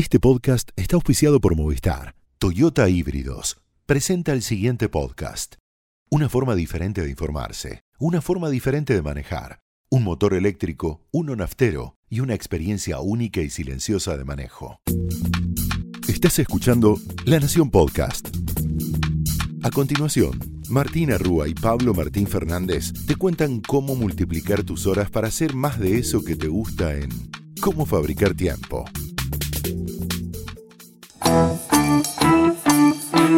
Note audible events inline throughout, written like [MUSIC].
Este podcast está auspiciado por Movistar. Toyota Híbridos presenta el siguiente podcast. Una forma diferente de informarse, una forma diferente de manejar, un motor eléctrico, uno naftero y una experiencia única y silenciosa de manejo. Estás escuchando La Nación Podcast. A continuación, Martina Rúa y Pablo Martín Fernández te cuentan cómo multiplicar tus horas para hacer más de eso que te gusta en Cómo fabricar tiempo.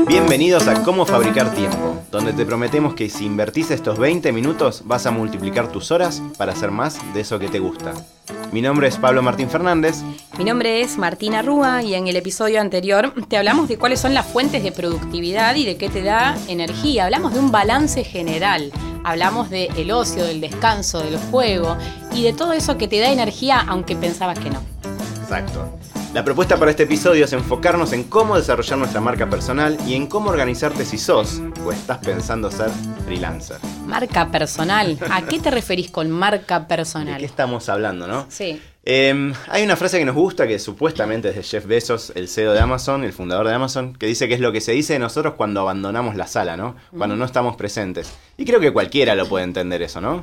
Bienvenidos a Cómo Fabricar Tiempo, donde te prometemos que si invertís estos 20 minutos vas a multiplicar tus horas para hacer más de eso que te gusta. Mi nombre es Pablo Martín Fernández. Mi nombre es Martina Rúa y en el episodio anterior te hablamos de cuáles son las fuentes de productividad y de qué te da energía. Hablamos de un balance general. Hablamos del el ocio, del descanso, del juego y de todo eso que te da energía aunque pensabas que no. Exacto. La propuesta para este episodio es enfocarnos en cómo desarrollar nuestra marca personal y en cómo organizarte si sos o estás pensando ser freelancer. Marca personal. ¿A qué te referís con marca ¿De personal? qué estamos hablando, no? Sí. Eh, hay una frase que nos gusta que supuestamente es de Jeff Bezos, el CEO de Amazon, el fundador de Amazon, que dice que es lo que se dice de nosotros cuando abandonamos la sala, ¿no? Cuando no estamos presentes. Y creo que cualquiera lo puede entender eso, ¿no?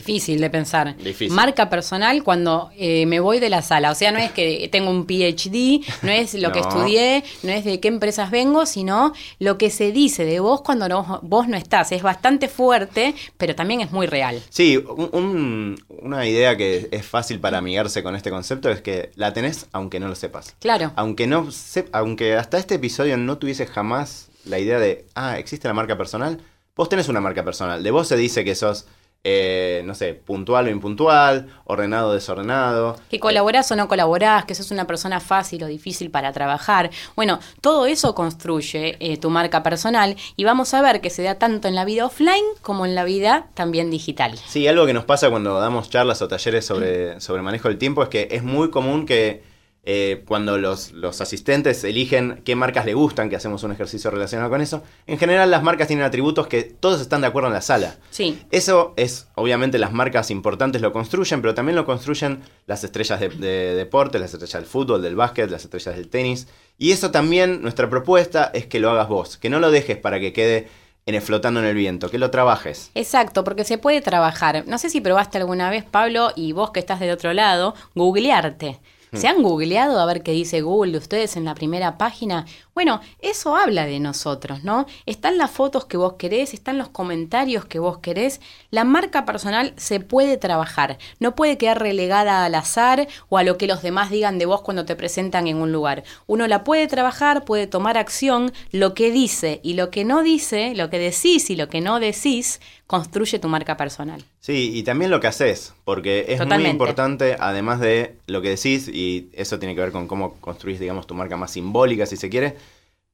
Difícil de pensar. Difícil. Marca personal cuando eh, me voy de la sala. O sea, no es que tengo un PhD, no es lo que estudié, no es de qué empresas vengo, sino lo que se dice de vos cuando no- vos no estás. Es bastante fuerte, pero también es muy real. Sí, un- un- una idea que es fácil para amigarse con este concepto es que la tenés aunque no lo sepas. Claro. Aunque no sep- aunque hasta este episodio no tuviese jamás la idea de, ah, existe la marca personal, vos tenés una marca personal. De vos se dice que sos, eh, no sé, puntual o impuntual, ordenado o desordenado. Que colaborás o no colaborás, que sos una persona fácil o difícil para trabajar. Bueno, todo eso construye eh, tu marca personal y vamos a ver que se da tanto en la vida offline como en la vida también digital. Sí, algo que nos pasa cuando damos charlas o talleres sobre, sobre manejo del tiempo es que es muy común que eh, cuando los, los asistentes eligen qué marcas le gustan, que hacemos un ejercicio relacionado con eso, en general las marcas tienen atributos que todos están de acuerdo en la sala. Sí. Eso es, obviamente, las marcas importantes lo construyen, pero también lo construyen las estrellas de, de deporte, las estrellas del fútbol, del básquet, las estrellas del tenis. Y eso también, nuestra propuesta es que lo hagas vos, que no lo dejes para que quede en el- flotando en el viento, que lo trabajes. Exacto, porque se puede trabajar. No sé si probaste alguna vez, Pablo, y vos que estás del otro lado, googlearte. ¿Se han googleado a ver qué dice Google de ustedes en la primera página? Bueno, eso habla de nosotros, ¿no? Están las fotos que vos querés, están los comentarios que vos querés. La marca personal se puede trabajar, no puede quedar relegada al azar o a lo que los demás digan de vos cuando te presentan en un lugar. Uno la puede trabajar, puede tomar acción, lo que dice y lo que no dice, lo que decís y lo que no decís, construye tu marca personal. Sí, y también lo que haces, porque es muy importante, además de lo que decís, y eso tiene que ver con cómo construís, digamos, tu marca más simbólica, si se quiere,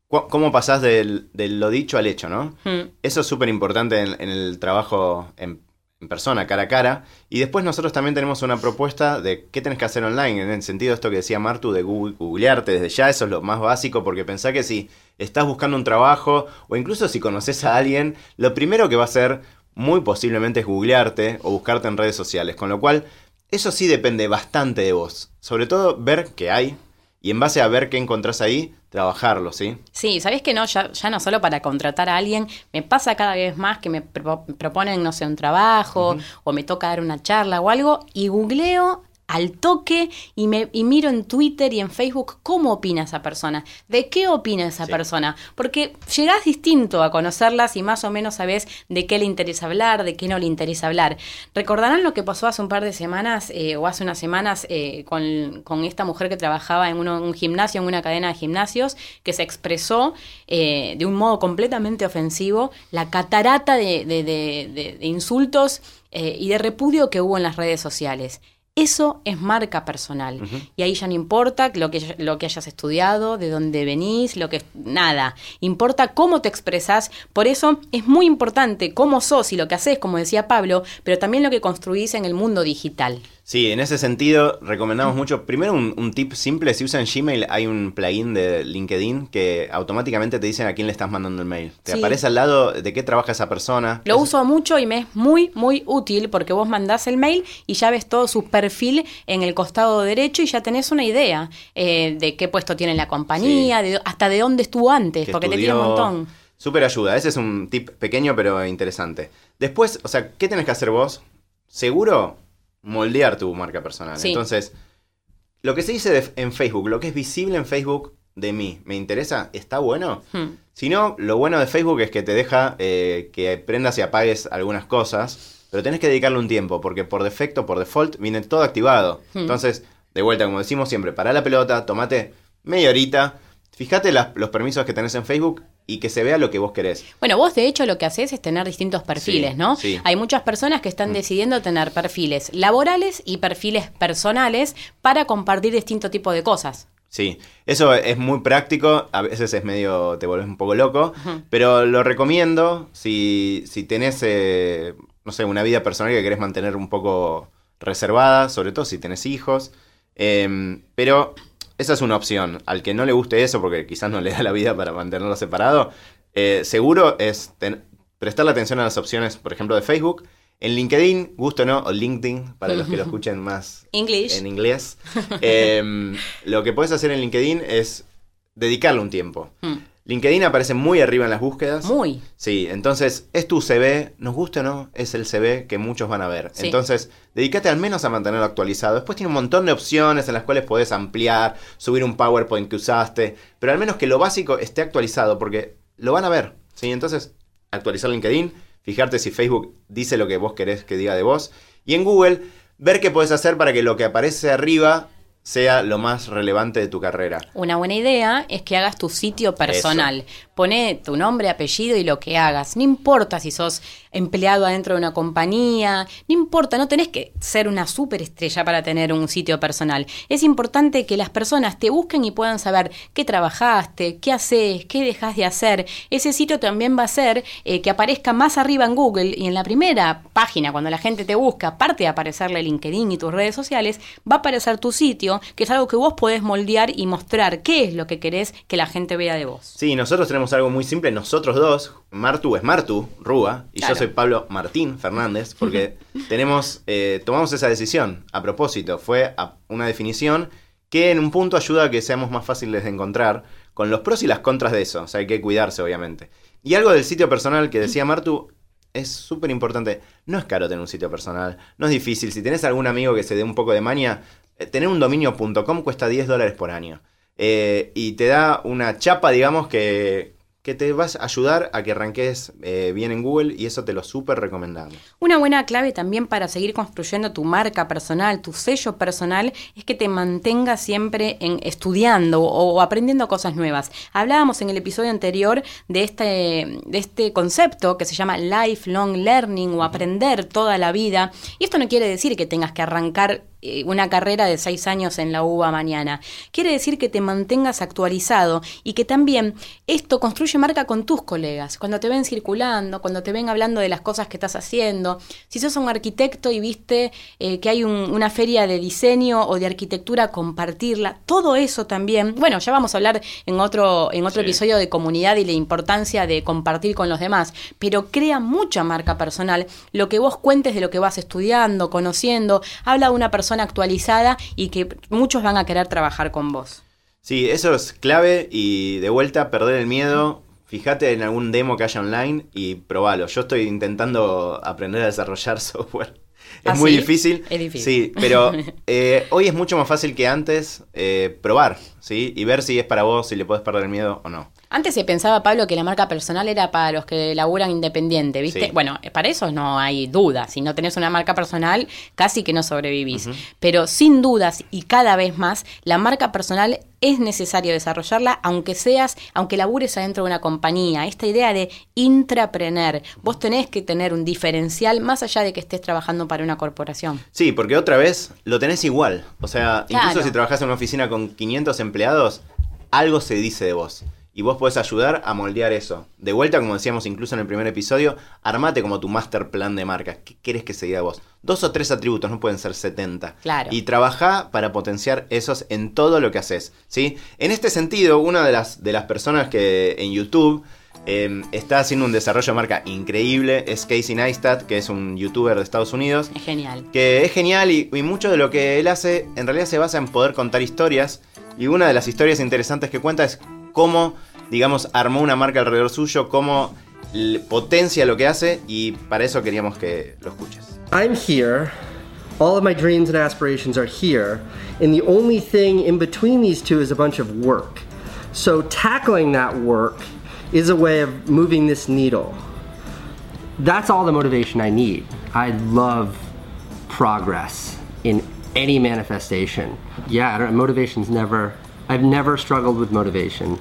cómo pasás del, de lo dicho al hecho, ¿no? Mm. Eso es súper importante en, en el trabajo en, en persona, cara a cara. Y después nosotros también tenemos una propuesta de qué tenés que hacer online, en el sentido de esto que decía Martu, de Google- googlearte desde ya, eso es lo más básico, porque pensá que si estás buscando un trabajo, o incluso si conoces a alguien, lo primero que va a hacer muy posiblemente es googlearte o buscarte en redes sociales. Con lo cual, eso sí depende bastante de vos. Sobre todo ver qué hay, y en base a ver qué encontrás ahí, trabajarlo, ¿sí? Sí, ¿sabés que no? Ya, ya no solo para contratar a alguien, me pasa cada vez más que me pro- proponen, no sé, un trabajo o me toca dar una charla o algo y googleo al toque y, me, y miro en Twitter y en Facebook cómo opina esa persona, de qué opina esa Sí. persona, porque llegás distinto a conocerlas y más o menos sabés de qué le interesa hablar, de qué no le interesa hablar. Recordarán lo que pasó hace un par de semanas eh, o hace unas semanas eh, con, con esta mujer que trabajaba en uno- un gimnasio, en una cadena de gimnasios, que se expresó eh, de un modo completamente ofensivo la catarata de, de- de- de- de insultos eh, y de repudio que hubo en las redes sociales. Eso es marca personal. Y ahí ya no importa lo que, lo que hayas estudiado, de dónde venís, lo que nada. Importa cómo te expresas. Por eso es muy importante cómo sos y lo que haces, como decía Pablo, pero también lo que construís en el mundo digital. Sí, en ese sentido recomendamos mucho. Primero un, un tip simple, si usan Gmail hay un plugin de LinkedIn que automáticamente te dicen a quién le estás mandando el mail. Te Sí. aparece al lado de qué trabaja esa persona. Lo Es- uso mucho y me es muy, muy útil porque vos mandás el mail y ya ves todo su perfil en el costado derecho y ya tenés una idea eh, de qué puesto tiene en la compañía, de- hasta de dónde estuvo antes, que porque te tira un montón. Súper ayuda. Ese es un tip pequeño pero interesante. Después, o sea, ¿qué tenés que hacer vos? Seguro, moldear tu marca personal. Sí. Entonces, lo que se dice de- en Facebook, lo que es visible en Facebook de mí, ¿me interesa? ¿Está bueno? Hmm. Si no, lo bueno de Facebook es que te deja eh, que prendas y apagues algunas cosas, pero tenés que dedicarle un tiempo, porque por defecto, por default, viene todo activado. Hmm. Entonces, de vuelta, como decimos siempre, para la pelota, tomate media horita, fíjate las- los permisos que tenés en Facebook y que se vea lo que vos querés. Bueno, vos de hecho lo que haces es tener distintos perfiles, Sí, ¿no? sí. Hay muchas personas que están decidiendo tener perfiles laborales y perfiles personales para compartir distinto tipo de cosas. Sí, eso es muy práctico, a veces es medio, te vuelves un poco loco, pero lo recomiendo si, si tenés, eh, no sé, una vida personal que querés mantener un poco reservada, sobre todo si tenés hijos, eh, pero esa es una opción. Al que no le guste eso, porque quizás no le da la vida para mantenerlo separado, eh, seguro es prestarle atención a las opciones, por ejemplo, de Facebook. En LinkedIn, gusto o no, o LinkedIn, para los que lo [LAUGHS] escuchen más English. en inglés. [LAUGHS] Em, lo que puedes hacer en LinkedIn es dedicarle un tiempo. Hmm. LinkedIn aparece muy arriba en las búsquedas. Muy. Sí, entonces es tu CV, nos guste o no, es el CV que muchos van a ver. Sí. Entonces, dedícate al menos a mantenerlo actualizado. Después tiene un montón de opciones en las cuales podés ampliar, subir un PowerPoint que usaste, pero al menos que lo básico esté actualizado, porque lo van a ver. ¿sí? Entonces, actualizar LinkedIn, fijarte si Facebook dice lo que vos querés que diga de vos, y en Google, ver qué podés hacer para que lo que aparece arriba sea lo más relevante de tu carrera. Una buena idea es que hagas tu sitio personal. Pone tu nombre, apellido y lo que hagas. No importa si sos empleado adentro de una compañía, no importa, no tenés que ser una superestrella para tener un sitio personal. Es importante que las personas te busquen y puedan saber qué trabajaste, qué haces, qué dejas de hacer. Ese sitio también va a ser eh, que aparezca más arriba en Google y en la primera página, cuando la gente te busca, aparte de aparecerle LinkedIn y tus redes sociales, va a aparecer tu sitio, que es algo que vos podés moldear y mostrar qué es lo que querés que la gente vea de vos. Sí, nosotros tenemos algo muy simple, nosotros dos, Martu es Martu, Rúa, y Claro. yo soy Pablo Martín Fernández, porque [LAUGHS] tenemos, eh, tomamos esa decisión a propósito, fue a- una definición que en un punto ayuda a que seamos más fáciles de encontrar, con los pros y las contras de eso, o sea, hay que cuidarse obviamente. Y algo del sitio personal que decía Martu, es súper importante, no es caro tener un sitio personal, no es difícil, si tenés algún amigo que se dé un poco de maña, tener un dominio.com cuesta 10 dólares por año. Eh, y te da una chapa, digamos, que, que te vas a ayudar a que arranques eh, bien en Google y eso te lo súper recomendamos. Una buena clave también para seguir construyendo tu marca personal, tu sello personal, es que te mantengas siempre en estudiando o, aprendiendo cosas nuevas. Hablábamos en el episodio anterior de este, de este concepto que se llama lifelong learning o aprender toda la vida. Y esto no quiere decir que tengas que arrancar eh, una carrera de seis años en la UBA mañana. Quiere decir que te mantengas actualizado y que también esto construye marca con tus colegas. Cuando te ven circulando, cuando te ven hablando de las cosas que estás haciendo. Si sos un arquitecto y viste eh, que hay un- una feria de diseño o de arquitectura, compartirla. Todo eso también. Bueno, ya vamos a hablar en otro, en otro Sí. episodio de comunidad y la importancia de compartir con los demás. Pero crea mucha marca personal. Lo que vos cuentes de lo que vas estudiando, conociendo. Habla de una persona actualizada y que muchos van a querer trabajar con vos. Sí, eso es clave y de vuelta perder el miedo. Fíjate en algún demo que haya online y probalo. Yo estoy intentando aprender a desarrollar [LAUGHS] software. Es ¿Ah, muy sí? difícil. Es difícil. Sí, pero [LAUGHS] eh, hoy es mucho más fácil que antes eh, probar, ¿sí? Y ver si es para vos, si le podés perder el miedo o no. Antes se pensaba, Pablo, que la marca personal era para los que laburan independiente, ¿viste? Sí. Bueno, para eso no hay duda. Si no tenés una marca personal, casi que no sobrevivís. Pero sin dudas y cada vez más, la marca personal es necesario desarrollarla, aunque seas, aunque labures adentro de una compañía. Esta idea de intraprener. Vos tenés que tener un diferencial más allá de que estés trabajando para una corporación. Sí, porque otra vez lo tenés igual. O sea, incluso Claro. si trabajás en una oficina con 500 empleados, algo se dice de vos. Y vos podés ayudar a moldear eso. De vuelta, como decíamos incluso en el primer episodio, armate como tu master plan de marca. ¿Qué querés que se diga vos? Dos o tres atributos, no pueden ser 70. Claro. Y trabajá para potenciar esos en todo lo que haces. ¿sí? En este sentido, una de las, de las personas que en YouTube eh, está haciendo un desarrollo de marca increíble es Casey Neistat, que es un youtuber de Estados Unidos. Es genial. Que es genial y, y mucho de lo que él hace en realidad se basa en poder contar historias. Y una de las historias interesantes que cuenta es cómo, digamos, armó una marca alrededor suyo, cómo potencia lo que hace y para eso queríamos que lo escuches. I'm here. All of my dreams and aspirations are here. And the only thing in between these two is a bunch of work. So tackling that work is a way of moving this needle. That's all the motivation I need. I love progress in any manifestation. Yeah, I don't, motivation's never, I've never struggled with motivation,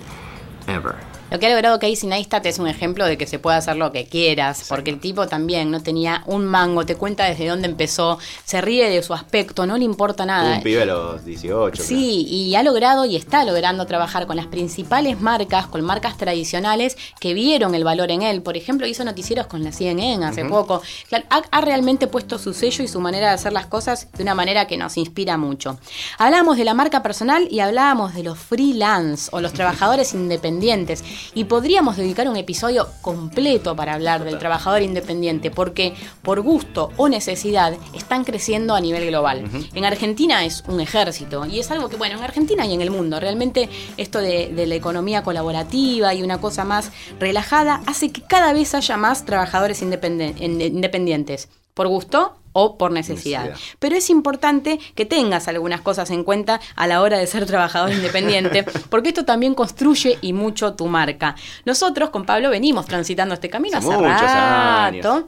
ever. Lo que ha logrado Casey Neistat es un ejemplo de que se puede hacer lo que quieras, porque el tipo también no tenía un mango, te cuenta desde dónde empezó, se ríe de su aspecto, no le importa nada. Un pibe a los 18. Sí, y ha logrado y está logrando trabajar con las principales marcas, con marcas tradicionales que vieron el valor en él. Por ejemplo, hizo noticieros con la CNN hace poco. Claro, ha, ha realmente puesto su sello y su manera de hacer las cosas de una manera que nos inspira mucho. Hablábamos de la marca personal y hablábamos de los freelance o los trabajadores [LAUGHS] independientes. Y podríamos dedicar un episodio completo para hablar del trabajador independiente, porque por gusto o necesidad están creciendo a nivel global. En Argentina es un ejército y es algo que, bueno, en Argentina y en el mundo, realmente esto de, de la economía colaborativa y una cosa más relajada hace que cada vez haya más trabajadores independen- independientes, por gusto o por necesidad. Necesidad. Pero es importante que tengas algunas cosas en cuenta a la hora de ser trabajador independiente, [LAUGHS] porque esto también construye y mucho tu marca. Nosotros con Pablo venimos transitando este camino Hace hace muchos rato. años.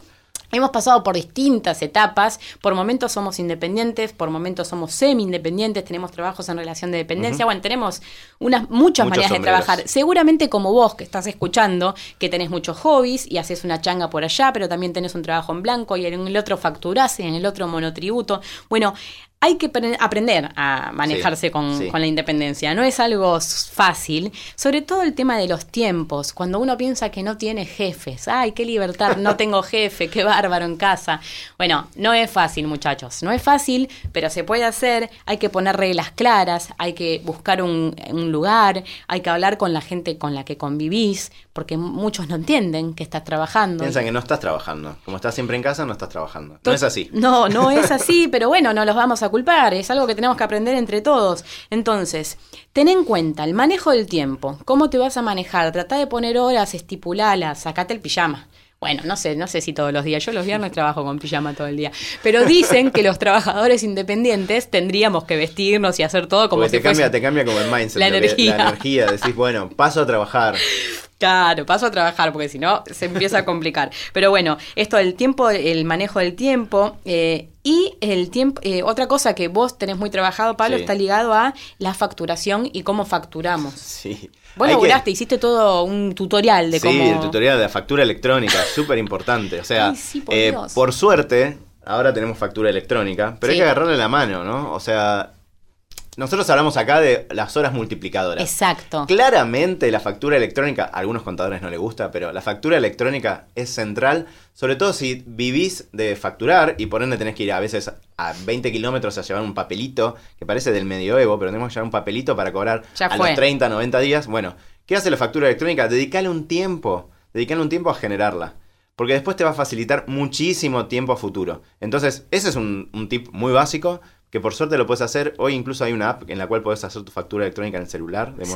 Hemos pasado por distintas etapas, por momentos somos independientes, por momentos somos semi-independientes, tenemos trabajos en relación de dependencia, bueno, tenemos unas muchas Muchos maneras de trabajar. Seguramente como vos que estás escuchando, que tenés muchos hobbies y haces una changa por allá, pero también tenés un trabajo en blanco y en el otro facturás y en el otro monotributo. Bueno, hay que pre- aprender a manejarse Sí, con, sí. con la independencia. No es algo fácil, sobre todo el tema de los tiempos. Cuando uno piensa que no tiene jefes, ay, qué libertad, no [LAUGHS] tengo jefe, qué bárbaro en casa. Bueno, no es fácil, muchachos. No es fácil, pero se puede hacer. Hay que poner reglas claras, hay que buscar un, un lugar, hay que hablar con la gente con la que convivís, porque muchos no entienden que estás trabajando. Piensan que no estás trabajando. Como estás siempre en casa, no estás trabajando. No es así. No, no [LAUGHS] es así, pero bueno, no los vamos a culpar, es algo que tenemos que aprender entre todos. Entonces, ten en cuenta el manejo del tiempo, cómo te vas a manejar, trata de poner horas, estipulalas, sacate el pijama. Bueno, no sé, no sé si todos los días. Yo los viernes trabajo con pijama todo el día. Pero dicen que los trabajadores independientes tendríamos que vestirnos y hacer todo como Porque si te cambia, te cambia como el mindset. La energía. La energía. Decís, bueno, paso a trabajar. Claro, paso a trabajar porque si no se empieza a complicar. Pero bueno, esto del tiempo, el manejo del tiempo eh, y el tiempo. eh, otra cosa que vos tenés muy trabajado, Pablo, Sí. está ligado a la facturación y cómo facturamos. Sí. Vos Hay que- laburaste, hiciste todo un tutorial de sí, cómo. el tutorial de la factura electrónica, [LAUGHS] súper importante. O sea, Ay, sí, por eh, por suerte, ahora tenemos factura electrónica, pero Sí. hay que agarrarle la mano, ¿no? O sea, nosotros hablamos acá de las horas multiplicadoras. Exacto. Claramente la factura electrónica, a algunos contadores no les gusta, pero la factura electrónica es central, sobre todo si vivís de facturar y por ende tenés que ir a veces a 20 kilómetros a llevar un papelito, que parece del medioevo, pero tenemos que llevar un papelito para cobrar Ya a fue. los 30, 90 días. Bueno, ¿qué hace la factura electrónica? Dedicale un tiempo, dedicale un tiempo a generarla. Porque después te va a facilitar muchísimo tiempo a futuro. Entonces, ese es un, un tip muy básico que por suerte lo puedes hacer. Hoy incluso hay una app en la cual puedes hacer tu factura electrónica en el celular de Sí.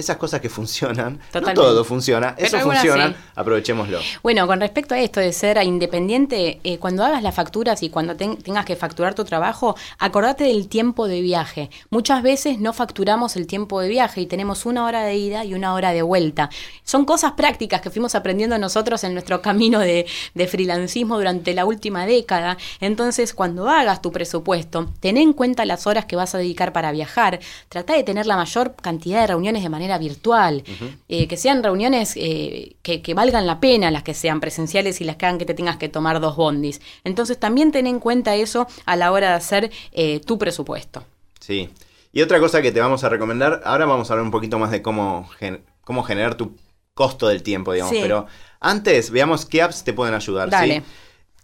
Esas cosas que funcionan, Totalmente. no todo funciona, Pero eso funciona, sí. aprovechémoslo. Bueno, con respecto a esto de ser independiente, eh, cuando hagas las facturas y cuando ten- tengas que facturar tu trabajo, acordate del tiempo de viaje. Muchas veces no facturamos el tiempo de viaje y tenemos una hora de ida y una hora de vuelta. Son cosas prácticas que fuimos aprendiendo nosotros en nuestro camino de, de freelancismo durante la última década. Entonces, cuando hagas tu presupuesto, ten en cuenta las horas que vas a dedicar para viajar. Trata de tener la mayor cantidad de reuniones de manera virtual, eh, que sean reuniones eh, que, que valgan la pena, las que sean presenciales y las que hagan que te tengas que tomar dos bondis. Entonces también ten en cuenta eso a la hora de hacer eh, tu presupuesto. Sí. Y otra cosa que te vamos a recomendar, ahora vamos a hablar un poquito más de cómo gen- cómo generar tu costo del tiempo, digamos. Sí. Pero antes, veamos qué apps te pueden ayudar. Dale. ¿sí?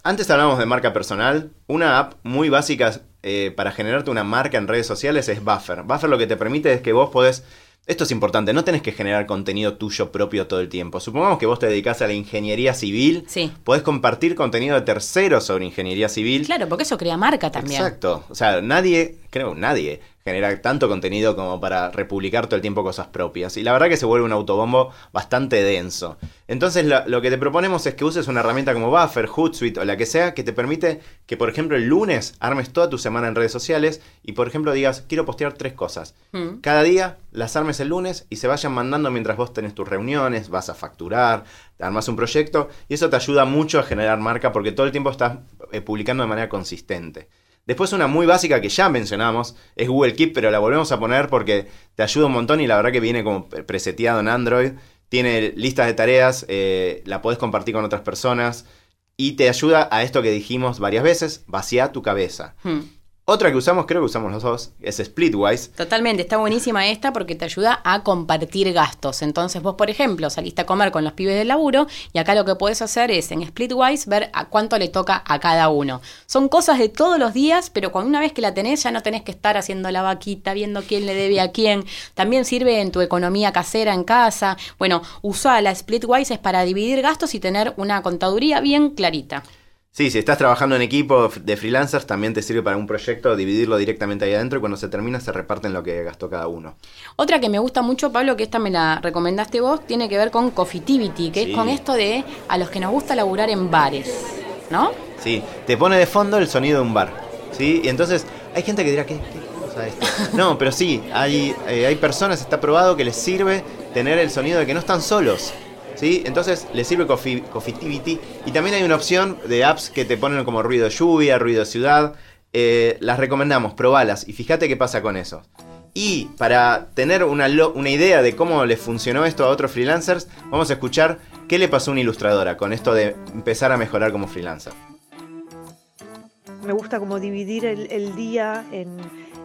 Antes hablábamos de marca personal. Una app muy básica eh, para generarte una marca en redes sociales es Buffer. Buffer lo que te permite es que vos podés. Esto es importante, no tenés que generar contenido tuyo propio todo el tiempo. Supongamos que vos te dedicás a la ingeniería civil. Sí. Podés compartir contenido de terceros sobre ingeniería civil. Claro, porque eso crea marca también. Exacto. O sea, nadie, creo, nadie genera tanto contenido como para republicar todo el tiempo cosas propias. Y la verdad que se vuelve un autobombo bastante denso. Entonces lo, lo que te proponemos es que uses una herramienta como Buffer, Hootsuite o la que sea que te permite que, por ejemplo, el lunes armes toda tu semana en redes sociales y, por ejemplo, digas, quiero postear tres cosas. Mm. Cada día las armes el lunes y se vayan mandando mientras vos tenés tus reuniones, vas a facturar, te armas un proyecto y eso te ayuda mucho a generar marca porque todo el tiempo estás eh, publicando de manera consistente. Después una muy básica que ya mencionamos es Google Keep, pero la volvemos a poner porque te ayuda un montón y la verdad que viene como preseteado en Android. Tiene listas de tareas, eh, la podés compartir con otras personas y te ayuda a esto que dijimos varias veces, vacía tu cabeza. Hmm. Otra que usamos, creo que usamos los dos, es Splitwise. Totalmente, está buenísima esta porque te ayuda a compartir gastos. Entonces vos, por ejemplo, saliste a comer con los pibes del laburo y acá lo que podés hacer es en Splitwise ver a cuánto le toca a cada uno. Son cosas de todos los días, pero con una vez que la tenés ya no tenés que estar haciendo la vaquita, viendo quién le debe a quién. También sirve en tu economía casera en casa. Bueno, usá la Splitwise es para dividir gastos y tener una contaduría bien clarita. Sí, si estás trabajando en equipo de freelancers, también te sirve para un proyecto dividirlo directamente ahí adentro y cuando se termina se reparten lo que gastó cada uno. Otra que me gusta mucho, Pablo, que esta me la recomendaste vos, tiene que ver con Coffeetivity, que Sí. es con esto de a los que nos gusta laburar en bares, ¿no? Sí, te pone de fondo el sonido de un bar. ¿Sí? Y entonces hay gente que dirá, ¿qué, qué cosa es esto? [LAUGHS] No, pero sí, hay, eh, hay personas, está probado que les sirve tener el sonido de que no están solos. ¿Sí? Entonces les sirve Coffee, Coffeetivity. Y también hay una opción de apps que te ponen como ruido lluvia, ruido ciudad. Eh, las recomendamos, probalas y fíjate qué pasa con eso. Y para tener una, una idea de cómo le funcionó esto a otros freelancers, vamos a escuchar qué le pasó a una ilustradora con esto de empezar a mejorar como freelancer. me gusta como dividir el día en,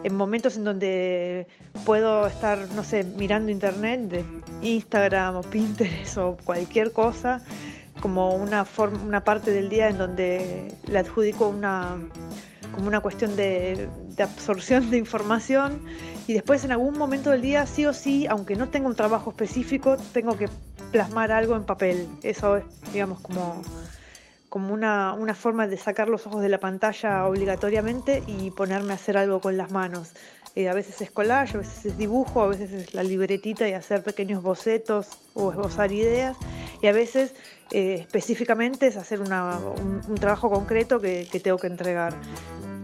en momentos en donde puedo estar, no sé, mirando internet, de Instagram o Pinterest o cualquier cosa, como una, forma, una parte del día en donde le adjudico una, como una cuestión de, de absorción de información y después en algún momento del día, sí o sí, aunque no tenga un trabajo específico, tengo que plasmar algo en papel. Eso es, digamos, como como una, una forma de sacar los ojos de la pantalla obligatoriamente y ponerme a hacer algo con las manos. Eh, a veces es collage, a veces es dibujo, a veces es la libretita y hacer pequeños bocetos o esbozar ideas, y a veces eh, específicamente es hacer una- un, trabajo concreto que, que tengo que entregar.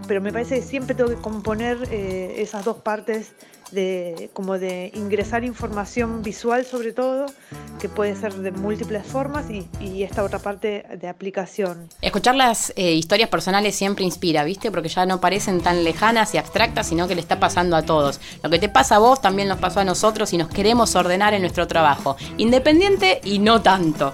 Pero me parece que siempre tengo que componer eh, esas dos partes de como de ingresar información visual sobre todo, que puede ser de múltiples formas, y, y esta otra parte de aplicación. Escuchar las eh, historias personales siempre inspira, ¿viste? Porque ya no parecen tan lejanas y abstractas, sino que le está pasando a todos. Lo que te pasa a vos también nos pasó a nosotros y nos queremos ordenar en nuestro trabajo. Independiente y no tanto.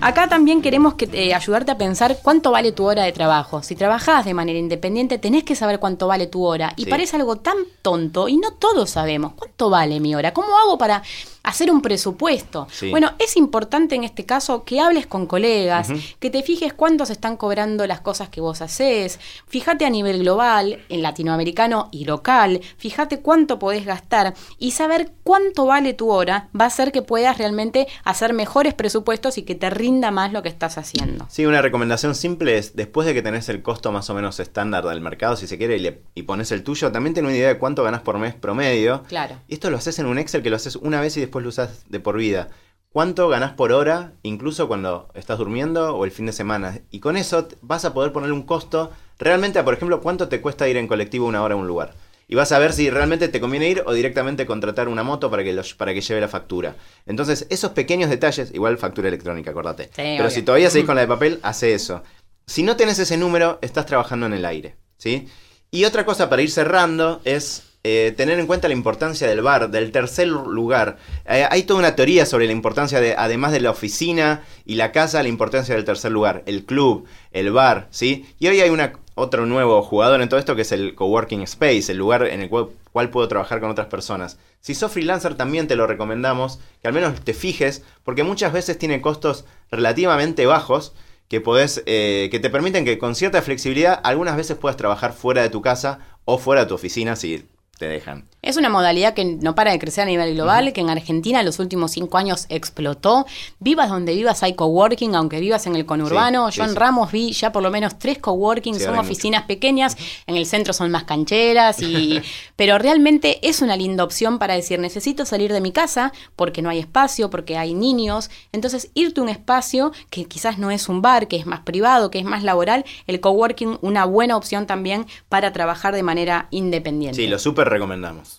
Acá también queremos que, eh, ayudarte a pensar cuánto vale tu hora de trabajo. Si trabajás de manera independiente, tenés que saber cuánto vale tu hora. Y Sí. parece algo tan tonto y no todos sabemos cuánto vale mi hora. ¿Cómo hago para hacer un presupuesto? Sí. Bueno, es importante en este caso que hables con colegas, que te fijes cuánto se están cobrando las cosas que vos haces. Fíjate a nivel global, en latinoamericano y local. Fíjate cuánto podés gastar y saber cuánto vale tu hora va a hacer que puedas realmente hacer mejores presupuestos y que te rinda más lo que estás haciendo. Sí, una recomendación simple es, después de que tenés el costo más o menos estándar del mercado, si se quiere, y, le- y pones el tuyo, también ten una idea de cuánto ganás por mes promedio. Claro. Y esto lo haces en un Excel que lo haces una vez y después lo usas de por vida. ¿Cuánto ganás por hora, incluso cuando estás durmiendo o el fin de semana? Y con eso vas a poder ponerle un costo realmente a, por ejemplo, cuánto te cuesta ir en colectivo una hora a un lugar. Y vas a ver si realmente te conviene ir o directamente contratar una moto para que, los- para que lleve la factura. Entonces, esos pequeños detalles, igual factura electrónica, acordate. Pero obvio. si todavía seguís con la de papel, hace eso. Si no tenés ese número, estás trabajando en el aire. ¿sí? Y otra cosa para ir cerrando es eh, tener en cuenta la importancia del bar, del tercer lugar. Eh, hay toda una teoría sobre la importancia de, además de la oficina y la casa, la importancia del tercer lugar, el club, el bar, ¿sí? Y hoy hay una, otro nuevo jugador en todo esto que es el coworking space, el lugar en el cual, puedo trabajar con otras personas. Si sos freelancer también te lo recomendamos, que al menos te fijes, porque muchas veces tiene costos relativamente bajos que, podés, eh, que te permiten que con cierta flexibilidad algunas veces puedas trabajar fuera de tu casa o fuera de tu oficina si te dejan. Es una modalidad que no para de crecer a nivel global, que en Argentina en los últimos cinco años explotó. Vivas donde vivas hay coworking, aunque vivas en el conurbano. Sí, Yo en sí. Ramos vi ya por lo menos tres coworking, Sí, son oficinas pequeñas, en el centro son más cancheras, y [LAUGHS] pero realmente es una linda opción para decir, necesito salir de mi casa porque no hay espacio, porque hay niños. Entonces, irte a un espacio que quizás no es un bar, que es más privado, que es más laboral, el coworking, una buena opción también para trabajar de manera independiente. Sí, lo súper recomendamos.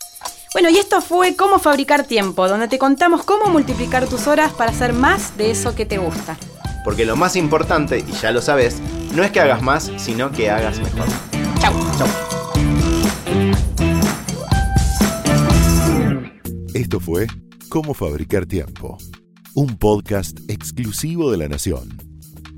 Bueno, y esto fue Cómo Fabricar Tiempo, donde te contamos cómo multiplicar tus horas para hacer más de eso que te gusta. Porque lo más importante, y ya lo sabes, no es que hagas más, sino que hagas mejor. Chau. Esto fue Cómo Fabricar Tiempo, un podcast exclusivo de La Nación.